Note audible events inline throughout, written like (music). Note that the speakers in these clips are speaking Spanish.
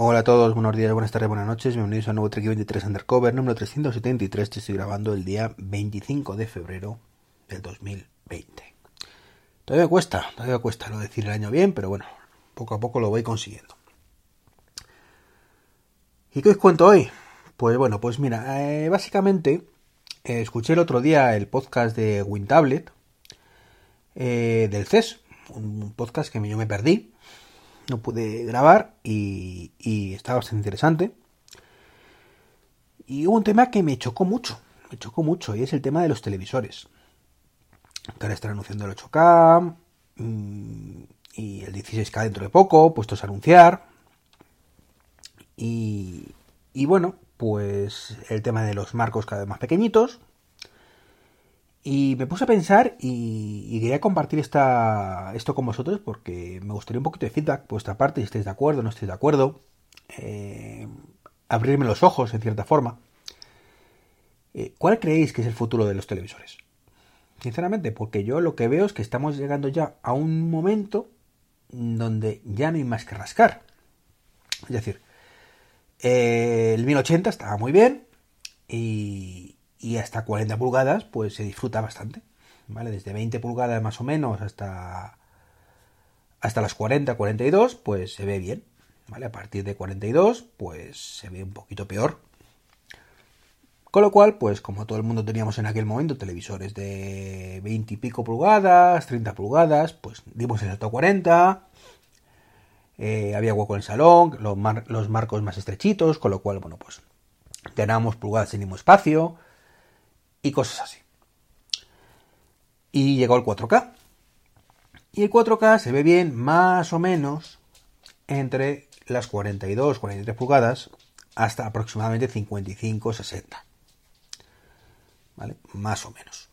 Hola a todos, buenos días, buenas tardes, buenas noches, bienvenidos a un nuevo Trek 23 Undercover número 373 que estoy grabando el día 25 de febrero del 2020. Todavía cuesta, todavía cuesta lo decir el año bien, pero bueno, poco a poco lo voy consiguiendo. ¿Y qué os cuento hoy? Pues bueno, pues mira, eh, básicamente eh, escuché el otro día el podcast de WinTablet eh, del CES, un podcast que yo me perdí, no pude grabar y, y estaba bastante interesante. Y hubo un tema que me chocó mucho, me chocó mucho, y es el tema de los televisores. Que ahora están anunciando el 8K mm, y el 16K dentro de poco, puestos a anunciar. Y, y bueno, pues el tema de los marcos cada vez más pequeñitos. Y me puse a pensar y, quería compartir esta, esto con vosotros porque me gustaría un poquito de feedback por vuestra parte, si estáis de acuerdo, no estáis de acuerdo. Eh, abrirme los ojos, en cierta forma. Eh, ¿Cuál creéis que es el futuro de los televisores? Sinceramente, porque yo lo que veo es que estamos llegando ya a un momento donde ya no hay más que rascar. Es decir, eh, el 1080 estaba muy bien y, y hasta 40 pulgadas pues se disfruta bastante, ¿vale? Desde 20 pulgadas más o menos hasta hasta las 40, 42 pues se ve bien, ¿vale? A partir de 42 pues se ve un poquito peor. Con lo cual, pues como todo el mundo teníamos en aquel momento televisores de 20 y pico pulgadas, 30 pulgadas, pues dimos el alto a 40, eh, había hueco en el salón, los, los, marcos más estrechitos, con lo cual, bueno, pues ganamos pulgadas en mismo espacio, y cosas así. Y llegó el 4K. Y el 4K se ve bien más o menos entre las 42, 43 pulgadas hasta aproximadamente 55, 60. ¿Vale? Más o menos.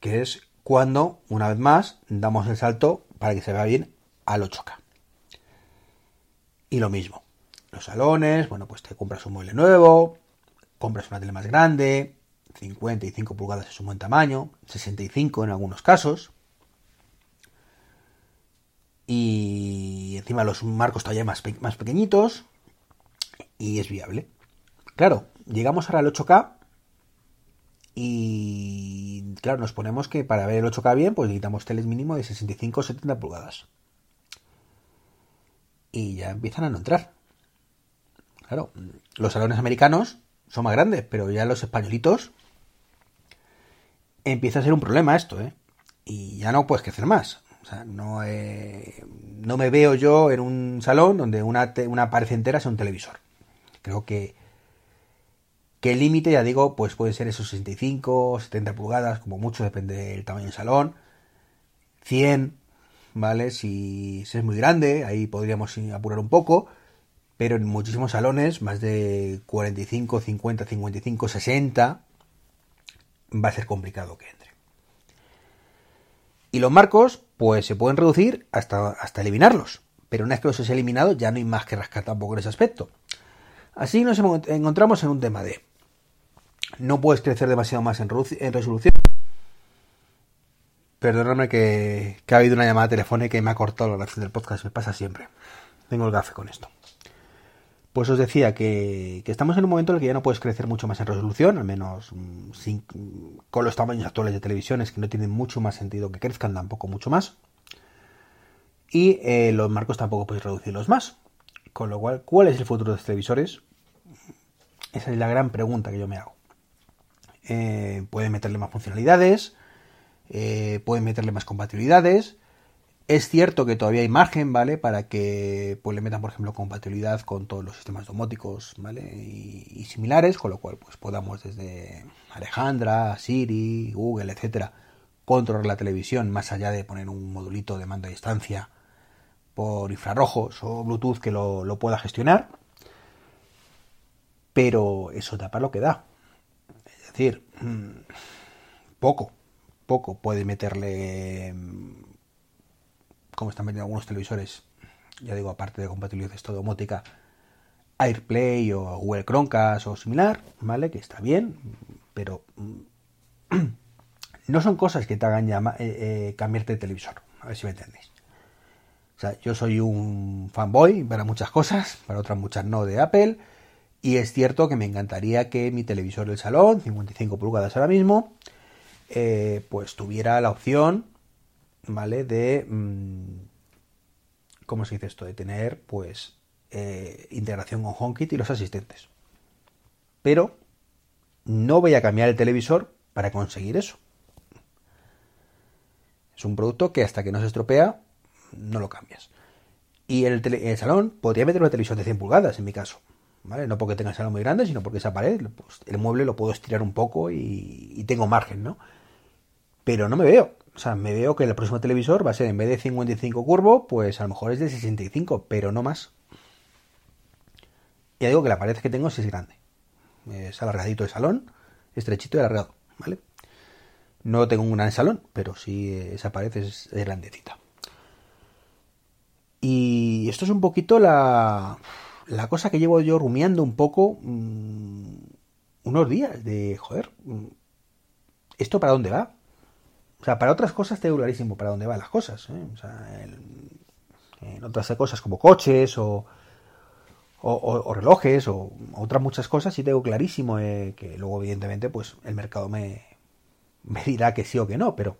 Que es cuando, una vez más, damos el salto para que se vea bien al 8K. Y lo mismo. Los salones, bueno, pues te compras un mueble nuevo, compras una tele más grande, 55 pulgadas es un buen tamaño, 65 en algunos casos. Y encima los marcos todavía más, más pequeñitos. Y es viable. Claro, llegamos ahora al 8K. Y claro, nos ponemos que para ver el 8K bien, pues necesitamos teles mínimo de 65 o 70 pulgadas. Y ya empiezan a no entrar. Claro, los salones americanos son más grandes, pero ya los españolitos empieza a ser un problema esto, ¿eh? Y ya no puedes crecer más. O sea, no, eh, no me veo yo en un salón donde una, una pared entera sea un televisor. Creo que, que el límite, ya digo, pues puede ser esos 65, 70 pulgadas, como mucho, depende del tamaño del salón. 100, ¿vale? Si, si es muy grande, ahí podríamos apurar un poco. Pero en muchísimos salones, más de 45, 50, 55, 60, va a ser complicado que entre. Y los marcos, pues se pueden reducir hasta, hasta eliminarlos. Pero una vez que los has eliminado, ya no hay más que rascar tampoco en ese aspecto. Así nos encontramos en un tema de no puedes crecer demasiado más en, resolución. Perdóname que, que, ha habido una llamada telefónica y me ha cortado la grabación del podcast. Me pasa siempre. Tengo el gafe con esto. Pues os decía que, estamos en un momento en el que ya no puedes crecer mucho más en resolución, al menos mm, sin, con los tamaños actuales de televisiones que no tienen mucho más sentido que crezcan tampoco mucho más. Y eh, los marcos tampoco puedes reducirlos más. Con lo cual, ¿cuál es el futuro de los televisores? Esa es la gran pregunta que yo me hago. Eh, pueden meterle más funcionalidades, eh, pueden meterle más compatibilidades, es cierto que todavía hay margen, ¿vale? Para que pues, le metan, por ejemplo, compatibilidad con todos los sistemas domóticos, ¿vale? Y, similares, con lo cual pues podamos desde Alejandra, Siri, Google, etcétera, controlar la televisión más allá de poner un modulito de mando a distancia por infrarrojos o Bluetooth que lo, lo pueda gestionar. Pero eso tapa lo que da. Es decir, mm, poco, poco puede meterle como están vendiendo algunos televisores, ya digo, aparte de compatibilidad de domótica, AirPlay o Google Chromecast o similar, ¿vale? Que está bien, pero mm, (clears throat) no son cosas que te hagan eh, eh, cambiarte de televisor, a ver si me entendéis. O sea, yo soy un fanboy para muchas cosas, para otras muchas no de Apple. Y es cierto que me encantaría que mi televisor del salón, 55 pulgadas ahora mismo, eh, pues tuviera la opción, ¿vale? De... Mm, ¿Cómo se dice esto? De tener, pues, eh, integración con HomeKit y los asistentes. Pero no voy a cambiar el televisor para conseguir eso. Es un producto que hasta que no se estropea, no lo cambias. Y el, el salón podría meter una televisión de 100 pulgadas, en mi caso. ¿Vale? No porque tenga el salón muy grande, sino porque esa pared, pues, el mueble lo puedo estirar un poco y, tengo margen, ¿no? Pero no me veo. O sea, me veo que el próximo televisor va a ser en vez de 55 curvo, pues a lo mejor es de 65, pero no más. Ya digo que la pared que tengo sí es grande. Es alargadito el salón, estrechito y alargado, ¿vale? No tengo un gran salón, pero sí esa pared es, grandecita. Y esto es un poquito la, la cosa que llevo yo rumiando un poco mmm, unos días de, joder, ¿esto para dónde va? O sea, para otras cosas tengo clarísimo para dónde van las cosas. ¿eh? O sea, en otras cosas como coches o, relojes o otras muchas cosas sí tengo clarísimo eh, que luego evidentemente pues el mercado me, dirá que sí o que no, pero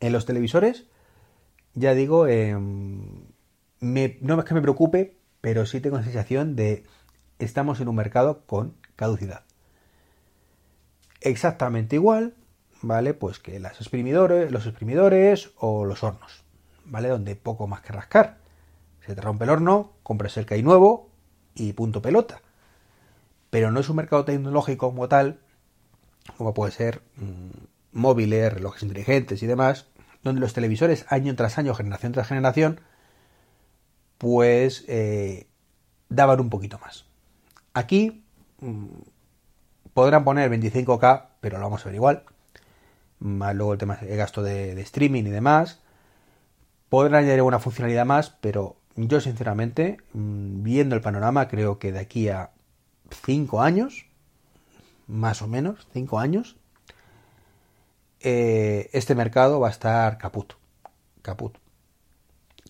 en los televisores ya digo, eh, me, no es que me preocupe, pero sí tengo la sensación de estamos en un mercado con caducidad. Exactamente igual ¿vale? Pues que las exprimidores, los exprimidores o los hornos, ¿vale? Donde poco más que rascar. Se te rompe el horno, compras el que hay nuevo y punto pelota. Pero no es un mercado tecnológico como tal, como puede ser mmm, móviles, relojes inteligentes y demás, donde los televisores año tras año, generación tras generación, pues eh, daban un poquito más. Aquí mmm, podrán poner 25K, pero lo vamos a ver igual, más luego el tema de gasto de, streaming y demás. Podrán añadir alguna funcionalidad más, pero yo sinceramente, mm, viendo el panorama, creo que de aquí a 5 años, más o menos, 5 años, eh, este mercado va a estar caput. Caput.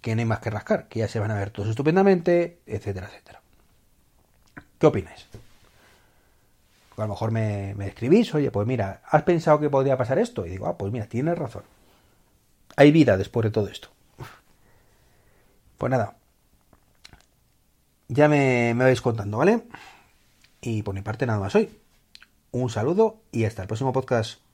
Que no hay más que rascar, que ya se van a ver todos estupendamente, etcétera, etcétera. ¿Qué opináis? A lo mejor me, me, escribís, oye, pues mira, ¿has pensado que podría pasar esto? Y digo, ah, pues mira, tienes razón. Hay vida después de todo esto. Pues nada. Ya me, me vais contando, ¿vale? Y por mi parte nada más hoy. Un saludo y hasta el próximo podcast.